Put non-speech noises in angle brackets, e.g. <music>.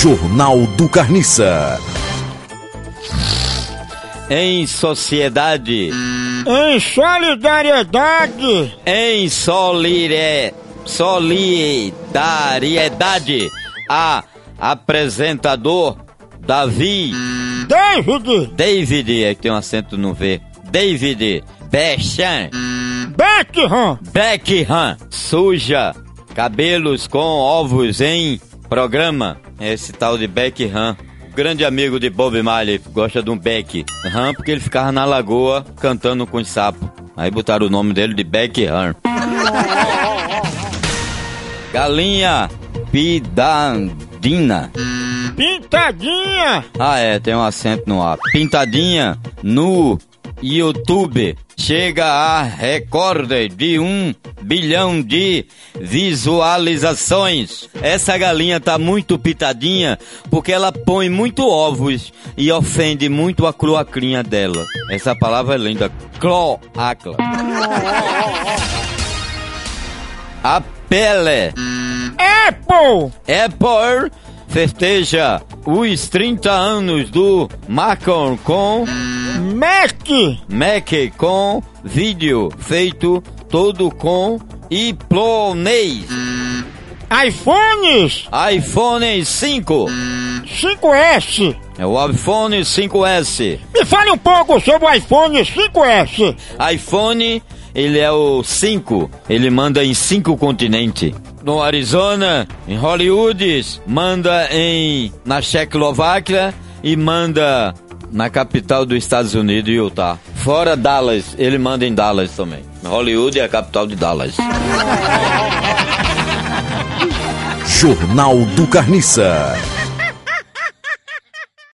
Jornal do Carniça. Em sociedade. Em solidariedade. Em solire, solidariedade. A apresentador Davi. David. David, é que tem um acento no V. David Beckham. Beckham. Beckham. Suja cabelos com ovos em programa. Esse tal de Beckham. Grande amigo de Bob Marley, gosta de um Beck. Uhum, porque ele ficava na lagoa cantando com os sapos. Aí botaram o nome dele de Beckham. <laughs> Galinha pidadina. Pintadinha. Ah, é, tem um acento no ar. Pintadinha no YouTube chega a recorde de um bilhão de visualizações. Essa galinha tá muito pitadinha porque ela põe muito ovos e ofende muito a cloacrinha dela. Essa palavra é linda, cloacla. A pele. Apple. Apple festeja os 30 anos do Macron com Mac. Mac com vídeo feito todo com iPlonês. iPhones. iPhone 5. 5S. É o iPhone 5S. Me fale um pouco sobre o iPhone 5S. iPhone, ele é o 5. Ele manda em cinco continentes. No Arizona, em Hollywood, manda em na Checoslováquia e manda na capital dos Estados Unidos, Utah. Fora Dallas, ele manda em Dallas também. Hollywood é a capital de Dallas. Jornal do Carniça.